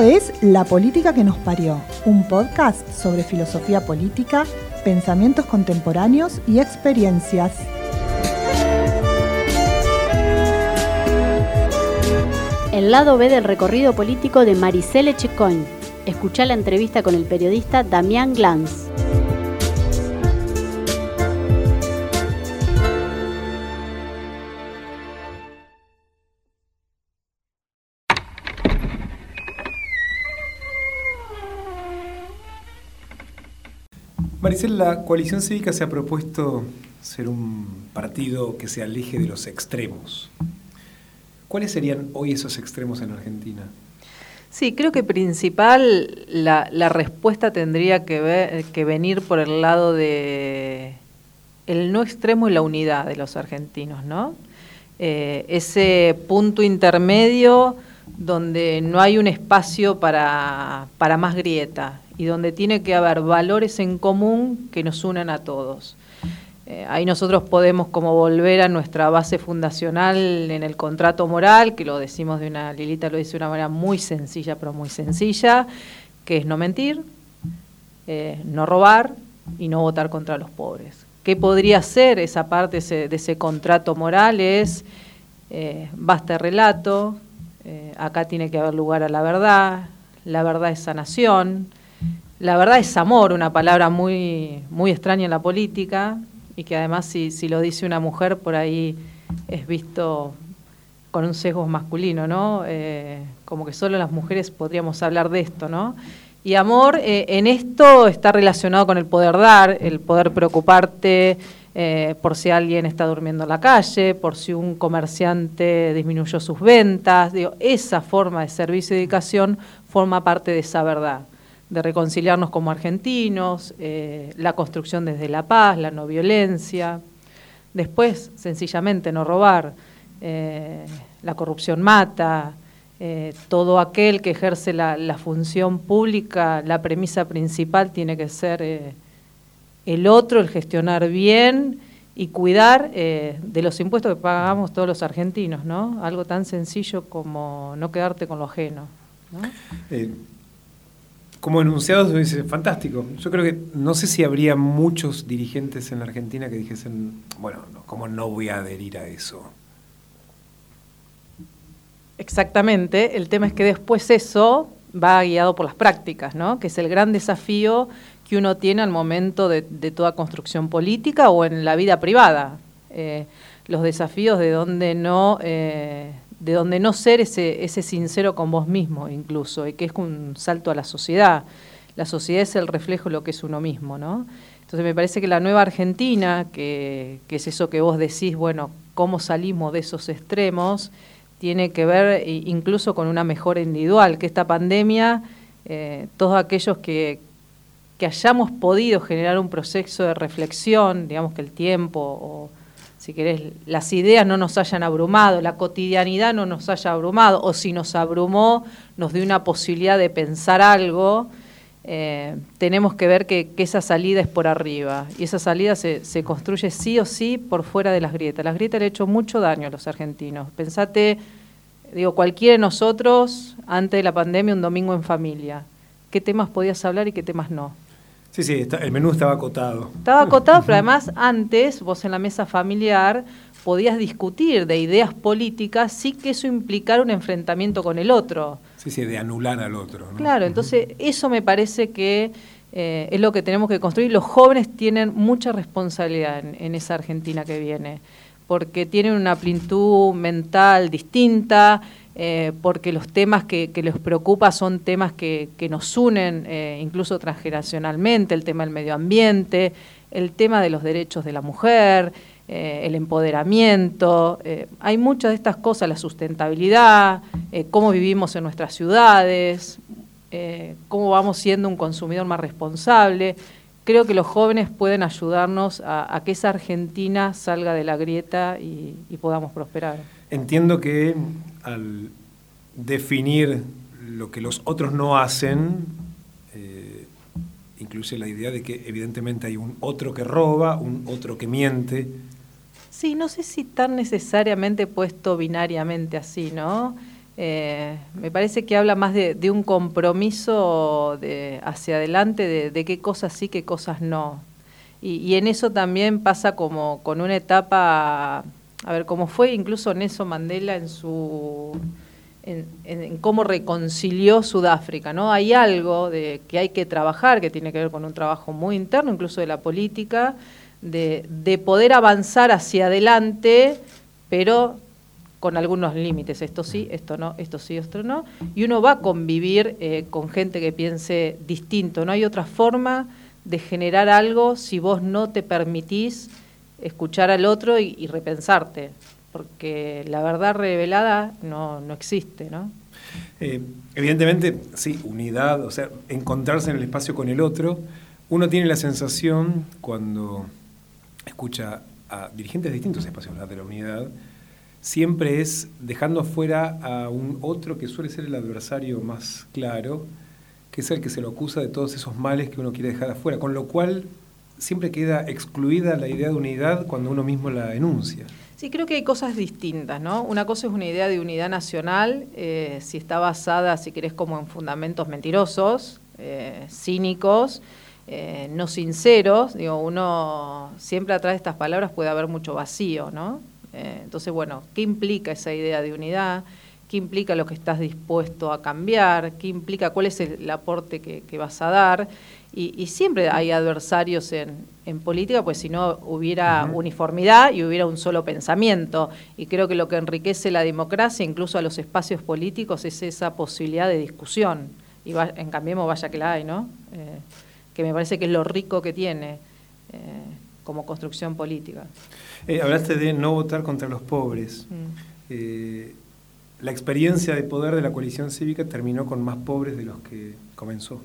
Es La Política que nos parió, un podcast sobre filosofía política, pensamientos contemporáneos y experiencias. El lado B del recorrido político de Maricele Checoin. Escucha la entrevista con el periodista Damián Glantz. Maricel, la coalición cívica se ha propuesto ser un partido que se aleje de los extremos. ¿Cuáles serían hoy esos extremos en Argentina? Sí, creo que principal la, respuesta tendría que, venir por el lado de el no extremo y la unidad de los argentinos, ¿no? Eh, ese punto intermedio donde no hay un espacio para, para más grieta y donde tiene que haber valores en común que nos unan a todos. Eh, ahí nosotros podemos como volver a nuestra base fundacional en el contrato moral, que lo decimos de una, Lilita lo dice de una manera muy sencilla, pero muy sencilla, que es no mentir, eh, no robar y no votar contra los pobres. ¿Qué podría ser esa parte de ese, contrato moral? Es eh, basta relato, acá tiene que haber lugar a la verdad, la verdad es sanación, la verdad es amor, una palabra muy, muy extraña en la política y que además si, si lo dice una mujer por ahí es visto con un sesgo masculino, ¿no? Eh, como que solo las mujeres podríamos hablar de esto, ¿no? Y amor eh, en esto está relacionado con el poder dar, el poder preocuparte eh, por si alguien está durmiendo en la calle, por si un comerciante disminuyó sus ventas. Digo, esa forma de servicio y dedicación forma parte de esa verdad de reconciliarnos como argentinos, eh, la construcción desde la paz, la no violencia. Después, sencillamente, no robar. Eh, la corrupción mata. Eh, todo aquel que ejerce la, función pública, la premisa principal tiene que ser el otro, el gestionar bien y cuidar de los impuestos que pagamos todos los argentinos, ¿no? Algo tan sencillo como no quedarte con lo ajeno. ¿no? Como enunciados dice, fantástico. Yo creo que no sé si habría muchos dirigentes en la Argentina que dijesen, bueno, ¿cómo no voy a adherir a eso? Exactamente, el tema es que después eso va guiado por las prácticas, ¿no? que es el gran desafío que uno tiene al momento de, toda construcción política o en la vida privada. Eh, los desafíos de donde no eh, de donde no ser ese, ese sincero con vos mismo incluso, y que es un salto a la sociedad. La sociedad es el reflejo de lo que es uno mismo, ¿no? Entonces me parece que la nueva Argentina, que, es eso que vos decís, bueno, cómo salimos de esos extremos, tiene que ver incluso con una mejora individual, que esta pandemia, eh, todos aquellos que, que hayamos podido generar un proceso de reflexión, digamos que el tiempo o si querés, las ideas no nos hayan abrumado, la cotidianidad no nos haya abrumado, o si nos abrumó, nos dio una posibilidad de pensar algo, eh, tenemos que ver que, esa salida es por arriba. Y esa salida se, construye sí o sí por fuera de las grietas. Las grietas le han hecho mucho daño a los argentinos. Pensate, digo, cualquiera de nosotros, antes de la pandemia, un domingo en familia. ¿Qué temas podías hablar y qué temas no? Sí, sí, el menú estaba acotado. Estaba acotado, pero además antes vos en la mesa familiar podías discutir de ideas políticas sí que eso implicara un enfrentamiento con el otro. Sí, sí, de anular al otro. Claro, entonces eso me parece que eh, es lo que tenemos que construir. Los jóvenes tienen mucha responsabilidad en esa Argentina que viene, porque tienen una plenitud mental distinta, eh, porque los temas que, les preocupa son temas que, nos unen eh, incluso transgeneracionalmente, el tema del medio ambiente, el tema de los derechos de la mujer, eh, el empoderamiento, hay muchas de estas cosas, la sustentabilidad, cómo vivimos en nuestras ciudades, cómo vamos siendo un consumidor más responsable. Creo que los jóvenes pueden ayudarnos a, que esa Argentina salga de la grieta y podamos prosperar. Entiendo que al definir lo que los otros no hacen, eh, incluye la idea de que evidentemente hay un otro que roba, un otro que miente. Sí, no sé si tan necesariamente puesto binariamente así, ¿no? Eh, me parece que habla más de, un compromiso de, hacia adelante de, qué cosas sí, qué cosas no. Y, en eso también pasa como con una etapa, a ver, como fue incluso Nelson Mandela en su en, cómo reconcilió Sudáfrica, ¿no? Hay algo de que hay que trabajar, que tiene que ver con un trabajo muy interno, incluso de la política, de poder avanzar hacia adelante, pero con algunos límites, esto sí, esto no, esto sí, esto no, y uno va a convivir eh, con gente que piense distinto, no hay otra forma de generar algo si vos no te permitís escuchar al otro y, repensarte, porque la verdad revelada no, no existe, ¿no? Eh, evidentemente, sí, unidad, o sea, encontrarse en el espacio con el otro, uno tiene la sensación cuando escucha a dirigentes de distintos espacios de la unidad, siempre es dejando afuera a un otro que suele ser el adversario más claro, que es el que se lo acusa de todos esos males que uno quiere dejar afuera, con lo cual siempre queda excluida la idea de unidad cuando uno mismo la enuncia. Sí, creo que hay cosas distintas, ¿no? Una cosa es una idea de unidad nacional, eh, si está basada, si querés, como en fundamentos mentirosos, eh, cínicos, eh, no sinceros. Digo, uno siempre atrás de estas palabras puede haber mucho vacío, ¿no? Eh, entonces, bueno, ¿qué implica esa idea de unidad? ¿Qué implica lo que estás dispuesto a cambiar? ¿Qué implica cuál es el, aporte que, vas a dar? Y, siempre hay adversarios en, política, pues si no hubiera uniformidad y hubiera un solo pensamiento. Y creo que lo que enriquece la democracia, incluso a los espacios políticos, es esa posibilidad de discusión. Y en Cambiemos vaya que la hay, ¿no? Eh, que me parece que es lo rico que tiene eh, como construcción política. Eh, hablaste de no votar contra los pobres. Mm. Eh, la experiencia de poder de la coalición cívica terminó con más pobres de los que comenzó.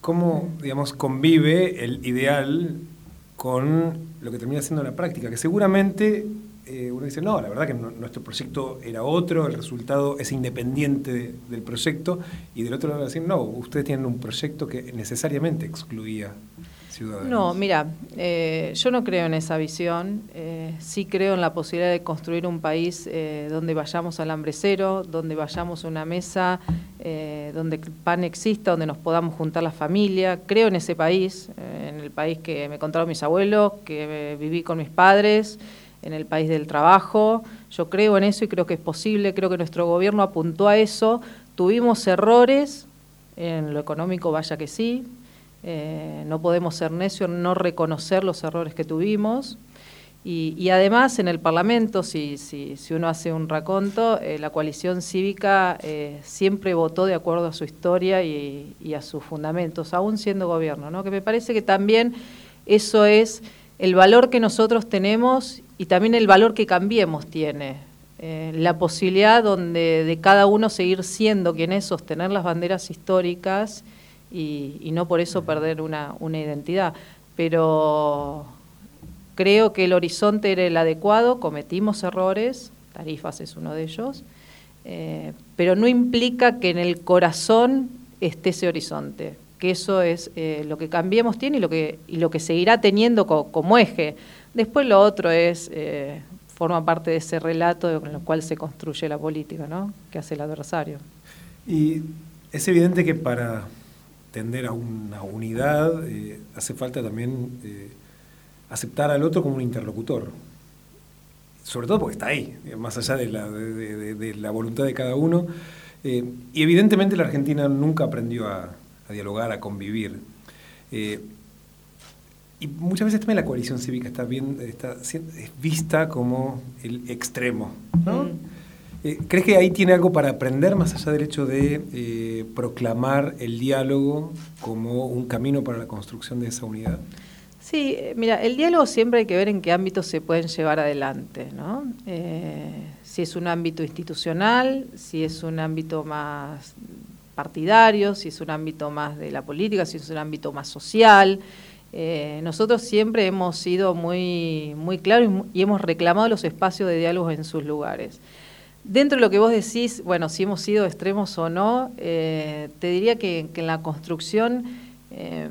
¿Cómo, digamos, convive el ideal con lo que termina siendo la práctica? Que seguramente eh, uno dice, no, la verdad que nuestro proyecto era otro, el resultado es independiente del proyecto, y del otro lado decir, no, ustedes tienen un proyecto que necesariamente excluía no, mira, eh, yo no creo en esa visión. Eh, sí creo en la posibilidad de construir un país eh, donde vayamos al hambre cero, donde vayamos a una mesa, donde el pan exista, donde nos podamos juntar la familia. Creo en ese país, en el país que me contaron mis abuelos, que viví con mis padres, en el país del trabajo. Yo creo en eso y creo que es posible. Creo que nuestro gobierno apuntó a eso. Tuvimos errores, en lo económico vaya que sí, eh, no podemos ser necios, no reconocer los errores que tuvimos. Y, además en el Parlamento, si, si, si uno hace un raconto, eh, la coalición cívica eh, siempre votó de acuerdo a su historia y, a sus fundamentos, aún siendo gobierno, ¿no? que me parece que también eso es el valor que nosotros tenemos y también el valor que Cambiemos tiene. la posibilidad donde de cada uno seguir siendo quien es, sostener las banderas históricas y, no por eso perder una, identidad. Pero creo que el horizonte era el adecuado, cometimos errores, tarifas es uno de ellos, eh, pero no implica que en el corazón esté ese horizonte, que eso es eh, lo que Cambiemos tiene y lo que, y lo que seguirá teniendo como eje. Después lo otro es, eh, forma parte de ese relato con el cual se construye la política, ¿no? que hace el adversario. Y es evidente que para tender a una unidad, eh, hace falta también eh, aceptar al otro como un interlocutor. Sobre todo porque está ahí, eh, más allá de la, voluntad de cada uno. y evidentemente la Argentina nunca aprendió a, dialogar, a convivir. y muchas veces también la coalición cívica está, bien, está es vista como el extremo. ¿no? Eh, ¿Crees que ahí tiene algo para aprender más allá del hecho de eh, proclamar el diálogo como un camino para la construcción de esa unidad? Sí, eh, mira, el diálogo siempre hay que ver en qué ámbitos se pueden llevar adelante, ¿no? si es un ámbito institucional, si es un ámbito más partidario, si es un ámbito más de la política, si es un ámbito más social. nosotros siempre hemos sido muy, muy claros y, hemos reclamado los espacios de diálogo en sus lugares. Dentro de lo que vos decís, bueno, si hemos sido extremos o no, eh, te diría que, en la construcción, eh,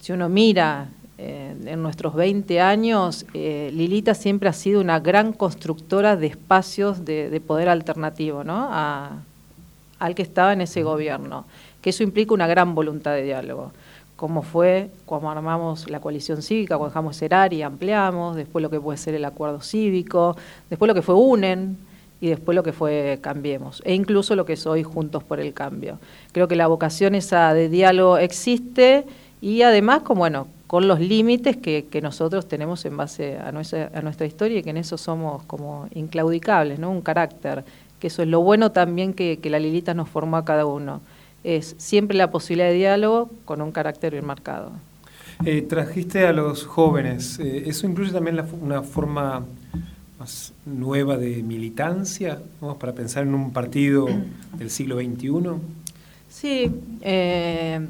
si uno mira en nuestros 20 años, Lilita siempre ha sido una gran constructora de espacios de, poder alternativo ¿no? al que estaba en ese gobierno, que eso implica una gran voluntad de diálogo como fue cuando armamos la coalición cívica, cuando dejamos Cerar y ampliamos, después lo que puede ser el acuerdo cívico, después lo que fue UNEN y después lo que fue Cambiemos, e incluso lo que es hoy Juntos por el Cambio. Creo que la vocación esa de diálogo existe y además, con, bueno, con los límites que, nosotros tenemos en base a nuestra, a nuestra historia y que en eso somos como inclaudicables, ¿no? un carácter, que eso es lo bueno también que, que la Lilita nos formó a cada uno es siempre la posibilidad de diálogo con un carácter bien marcado. Eh, trajiste a los jóvenes, eh, ¿eso incluye también una forma más nueva de militancia, vamos para pensar en un partido del siglo XXI? Sí, eh,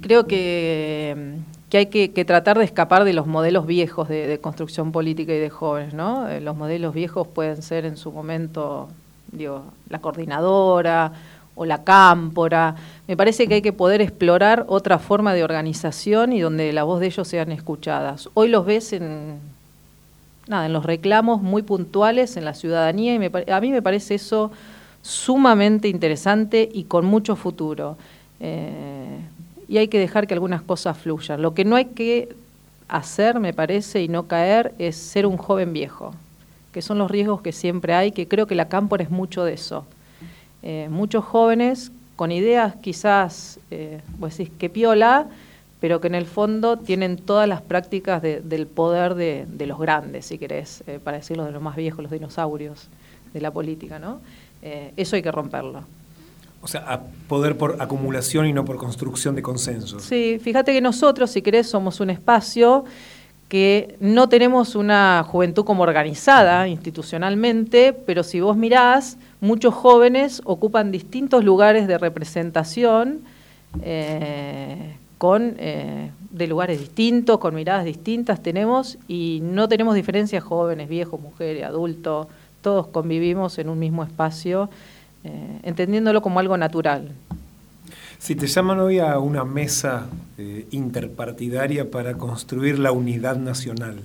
creo que, hay que, tratar de escapar de los modelos viejos de, de construcción política y de jóvenes, ¿no? los modelos viejos pueden ser en su momento, digo, la coordinadora, o la cámpora. Me parece que hay que poder explorar otra forma de organización y donde la voz de ellos sean escuchadas. Hoy los ves en, nada, en los reclamos muy puntuales en la ciudadanía y a mí me parece eso sumamente interesante y con mucho futuro. Eh, y hay que dejar que algunas cosas fluyan. Lo que no hay que hacer, me parece, y no caer, es ser un joven viejo, que son los riesgos que siempre hay, que creo que la cámpora es mucho de eso. Eh, muchos jóvenes con ideas quizás, eh, vos decís, que piola, pero que en el fondo tienen todas las prácticas del poder de, los grandes, si querés, eh, para decirlo de los más viejos, los dinosaurios de la política, ¿no? Eh, eso hay que romperlo. O sea, a poder por acumulación y no por construcción de consensos. Sí, fíjate que nosotros, si querés, somos un espacio que no tenemos una juventud como organizada institucionalmente, pero si vos mirás, muchos jóvenes ocupan distintos lugares de representación eh, con, eh, de lugares distintos, con miradas distintas tenemos y no tenemos diferencias jóvenes, viejos, mujeres, adultos, todos convivimos en un mismo espacio, eh, entendiéndolo como algo natural. Si te llaman hoy a una mesa eh, interpartidaria para construir la unidad nacional,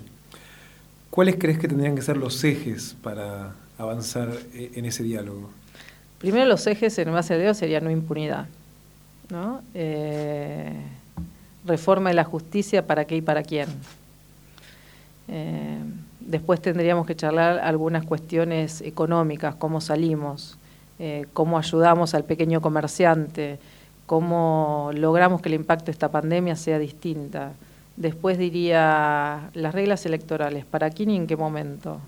¿cuáles crees que tendrían que ser los ejes para avanzar en ese diálogo? Primero los ejes en base de Dios sería no impunidad, ¿no? Eh, reforma de la justicia para qué y para quién. después tendríamos que charlar algunas cuestiones económicas, cómo salimos, cómo ayudamos al pequeño comerciante, cómo logramos que el impacto de esta pandemia sea distinta. Después diría las reglas electorales, ¿para quién y en qué momento?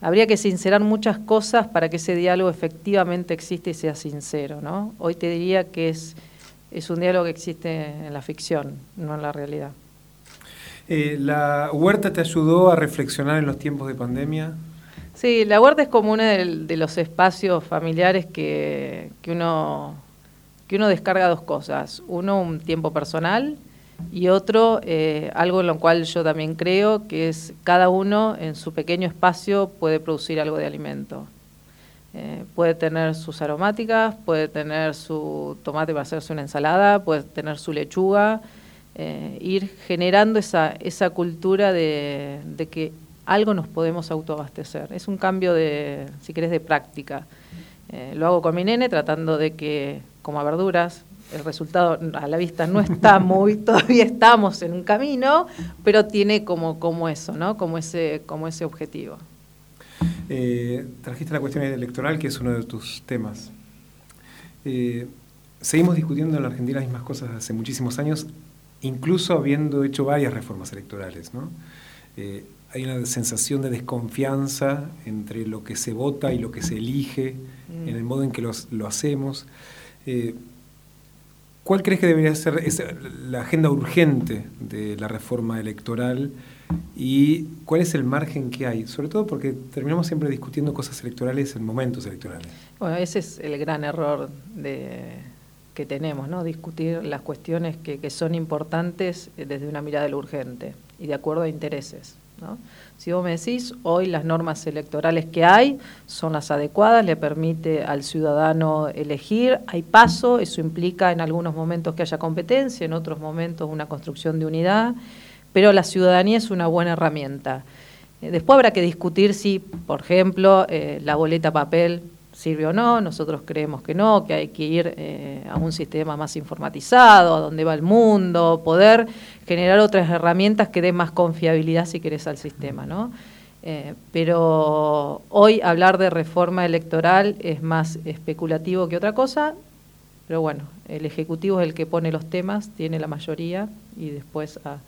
Habría que sincerar muchas cosas para que ese diálogo efectivamente existe y sea sincero. ¿no? Hoy te diría que es, es un diálogo que existe en la ficción, no en la realidad. Eh, ¿La huerta te ayudó a reflexionar en los tiempos de pandemia? Sí, la huerta es como uno de, los espacios familiares que, que uno que uno descarga dos cosas. Uno, un tiempo personal y otro, eh, algo en lo cual yo también creo, que es cada uno en su pequeño espacio puede producir algo de alimento. Eh, puede tener sus aromáticas, puede tener su tomate para hacerse una ensalada, puede tener su lechuga, eh, ir generando esa, esa cultura de, de, que algo nos podemos autoabastecer. Es un cambio de, si querés, de práctica. lo hago con mi nene tratando de que como a verduras. El resultado a la vista no está muy, todavía estamos en un camino, pero tiene como, como eso, ¿no? Como ese, como ese objetivo. Eh, trajiste la cuestión electoral, que es uno de tus temas. Eh, seguimos discutiendo en la Argentina las mismas cosas hace muchísimos años, incluso habiendo hecho varias reformas electorales. ¿no? Eh, hay una sensación de desconfianza entre lo que se vota y lo que se elige, mm. en el modo en que lo hacemos. Eh, ¿Cuál crees que debería ser la agenda urgente de la reforma electoral y cuál es el margen que hay? Sobre todo porque terminamos siempre discutiendo cosas electorales en momentos electorales. Bueno, ese es el gran error que tenemos, ¿no? Discutir las cuestiones que, son importantes desde una mirada de lo urgente y de acuerdo a intereses. Si vos me decís, hoy las normas electorales que hay son las adecuadas, le permite al ciudadano elegir, hay paso, eso implica en algunos momentos que haya competencia, en otros momentos una construcción de unidad, pero la ciudadanía es una buena herramienta. Eh, después habrá que discutir si, por ejemplo, eh, la boleta papel sirve o no, nosotros creemos que no, que hay que ir eh, a un sistema más informatizado, a donde va el mundo, poder generar otras herramientas que den más confiabilidad, si querés, al sistema, ¿no? Pero hoy hablar de reforma electoral es más especulativo que otra cosa, pero bueno, el Ejecutivo es el que pone los temas, tiene la mayoría y después a,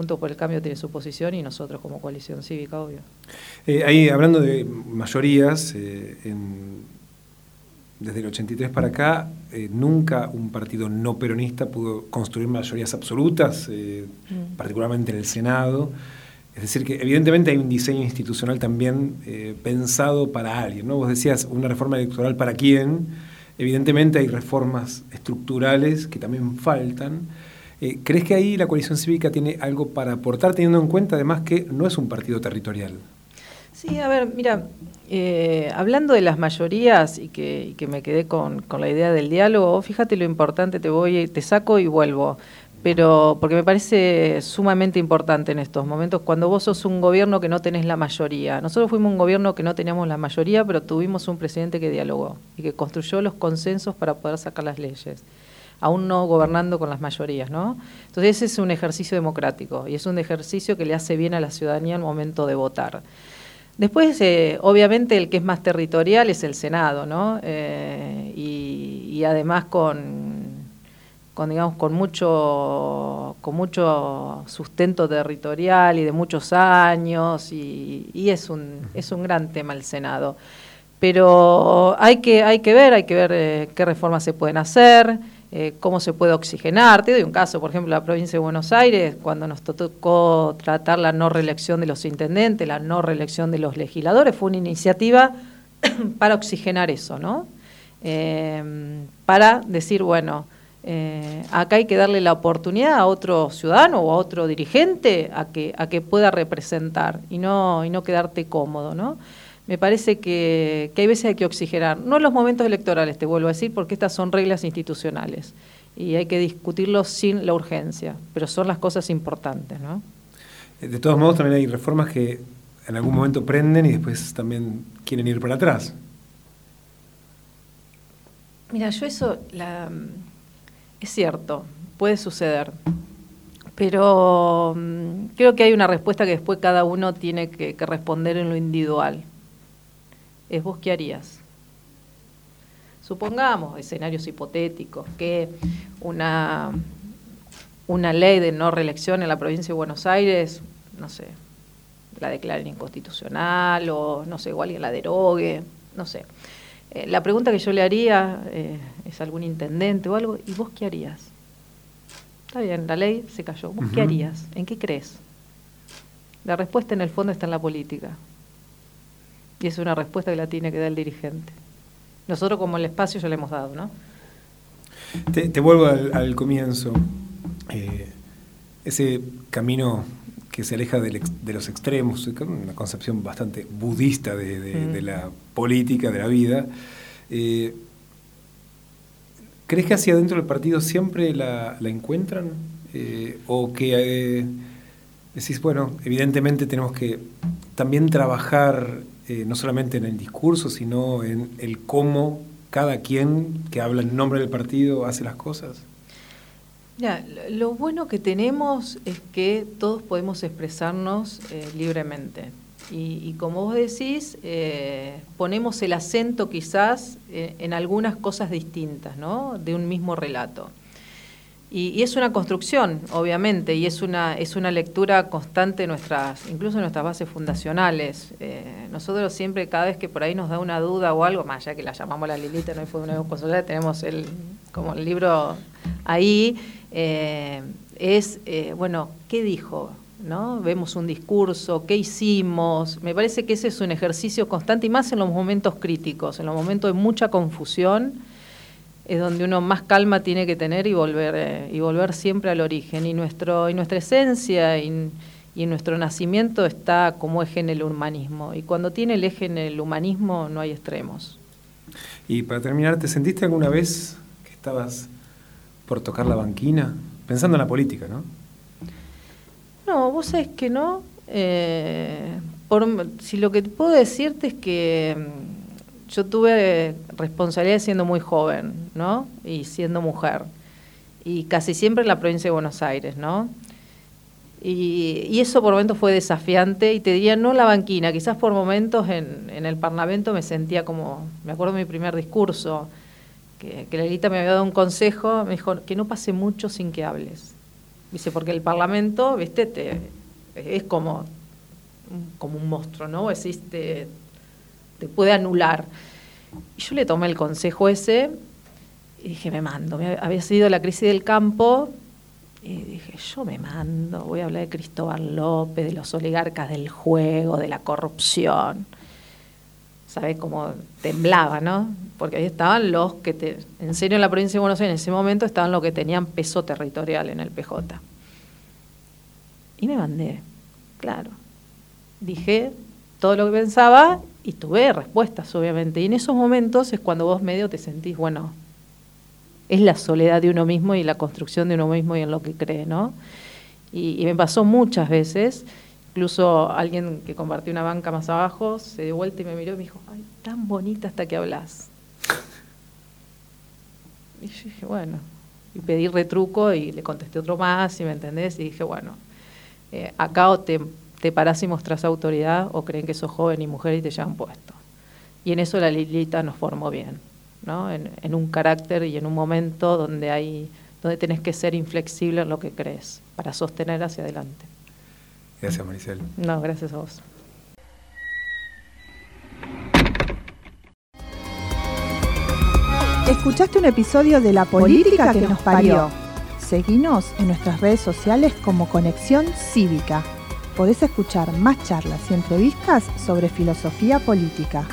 Junto por el Cambio tiene su posición y nosotros como coalición cívica, obvio. Eh, ahí, hablando de mayorías, eh, desde el 83 para acá, eh, nunca un partido no peronista pudo construir mayorías absolutas, mm. particularmente en el Senado. Es decir, que evidentemente hay un diseño institucional también pensado para alguien. ¿no? Vos decías, una reforma electoral para quién. Evidentemente hay reformas estructurales que también faltan. Eh, ¿Crees que ahí la coalición cívica tiene algo para aportar, teniendo en cuenta además que no es un partido territorial? Sí, a ver, mira, eh, hablando de las mayorías y que, me quedé con, la idea del diálogo, fíjate lo importante, te voy, te saco y vuelvo. Pero porque me parece sumamente importante en estos momentos, cuando vos sos un gobierno que no tenés la mayoría. Nosotros fuimos un gobierno que no teníamos la mayoría, pero tuvimos un presidente que dialogó y que construyó los consensos para poder sacar las leyes aún no gobernando con las mayorías, ¿no? Entonces ese es un ejercicio democrático y es un ejercicio que le hace bien a la ciudadanía al momento de votar. Después, eh, obviamente, el que es más territorial es el Senado, ¿no? Eh, y, además con, digamos, con mucho, con mucho sustento territorial y de muchos años, y, es, un, es un gran tema el Senado. Pero hay que, hay que ver, hay que ver eh, qué reformas se pueden hacer. Eh, cómo se puede oxigenar. Te doy un caso, por ejemplo, la provincia de Buenos Aires, cuando nos tocó tratar la no reelección de los intendentes, la no reelección de los legisladores, fue una iniciativa para oxigenar eso, ¿no? Eh, para decir, bueno, eh, acá hay que darle la oportunidad a otro ciudadano o a otro dirigente a que, a que pueda representar y no, y no quedarte cómodo, ¿no? Me parece que, hay veces hay que oxigenar. No en los momentos electorales, te vuelvo a decir, porque estas son reglas institucionales y hay que discutirlo sin la urgencia, pero son las cosas importantes, ¿no? Eh, de todos modos, también hay reformas que en algún momento prenden y después también quieren ir para atrás. Mira, yo eso es cierto, puede suceder, pero mm, creo que hay una respuesta que después cada uno tiene que responder en lo individual es vos qué harías. Supongamos, escenarios hipotéticos, que una, una ley de no reelección en la provincia de Buenos Aires, no sé, la declaren inconstitucional o no sé, o alguien la derogue, no sé. Eh, la pregunta que yo le haría eh, es algún intendente o algo, ¿y vos qué harías? Está bien, la ley se cayó. ¿Vos qué harías? ¿En qué crees? La respuesta en el fondo está en la política. Y es una respuesta que la tiene que dar el dirigente. Nosotros como el espacio ya le hemos dado, ¿no? Te, vuelvo al, comienzo. Eh, ese camino que se aleja de, los extremos, una concepción bastante budista de, la política, de la vida. Eh, ¿Crees que hacia adentro del partido siempre la, encuentran? Eh, ¿O que decís, bueno, evidentemente tenemos que también trabajar eh, no solamente en el discurso, sino en el cómo cada quien que habla en nombre del partido hace las cosas? Lo bueno que tenemos es que todos podemos expresarnos eh, libremente. Y, como vos decís, eh, ponemos el acento quizás en algunas cosas distintas, ¿no? De un mismo relato. Y, es una construcción, obviamente, y es una, es una lectura constante, nuestras, incluso en nuestras bases fundacionales. Eh, nosotros siempre, cada vez que por ahí nos da una duda o algo, más allá que la llamamos la Lilita, no fue una consolar, tenemos el, como el libro ahí, eh, es, eh, bueno, ¿qué dijo? ¿No? Vemos un discurso, ¿qué hicimos? Me parece que ese es un ejercicio constante y más en los momentos críticos, en los momentos de mucha confusión es donde uno más calma tiene que tener y volver, eh, y volver siempre al origen. Y, nuestro, y nuestra esencia y, y nuestro nacimiento está como eje en el humanismo. Y cuando tiene el eje en el humanismo no hay extremos. Y para terminar, ¿te sentiste alguna vez que estabas por tocar la banquina? Pensando en la política, ¿no? No, vos sabés que no. Eh, si lo que puedo decirte es que yo tuve responsabilidad siendo muy joven, ¿no? Y siendo mujer. Y casi siempre en la provincia de Buenos Aires, ¿no? Y, eso por momentos fue desafiante y te diría, no la banquina, quizás por momentos en, el Parlamento me sentía como, me acuerdo de mi primer discurso, que, que la Lita me había dado un consejo, me dijo que no pase mucho sin que hables. Dice, porque el Parlamento, viste, te, es como, como un monstruo, ¿no? Existe, te puede anular. Y yo le tomé el consejo ese y dije, me mando. Había sido la crisis del campo y dije, yo me mando, voy a hablar de Cristóbal López, de los oligarcas del juego, de la corrupción. ¿Sabes cómo temblaba, no? Porque ahí estaban los que, en serio, en la provincia de Buenos Aires, en ese momento estaban los que tenían peso territorial en el PJ. Y me mandé, claro. Dije todo lo que pensaba y tuve respuestas, obviamente. Y en esos momentos es cuando vos medio te sentís, bueno, es la soledad de uno mismo y la construcción de uno mismo y en lo que cree, ¿no? Y, me pasó muchas veces, incluso alguien que compartió una banca más abajo se dio vuelta y me miró y me dijo, ay, tan bonita hasta que hablas. Y yo dije, bueno, y pedí retruco y le contesté otro más, y me entendés, y dije, bueno, eh, acá o te, te parás y mostrás autoridad o creen que sos joven y mujer y te llevan puesto. Y en eso la Lilita nos formó bien. ¿no? En, un carácter y en un momento donde hay donde tenés que ser inflexible en lo que crees para sostener hacia adelante. Gracias, Maricel. No, gracias a vos. Escuchaste un episodio de La Política, que, nos parió. Seguinos en nuestras redes sociales como Conexión Cívica. Podés escuchar más charlas y entrevistas sobre filosofía política.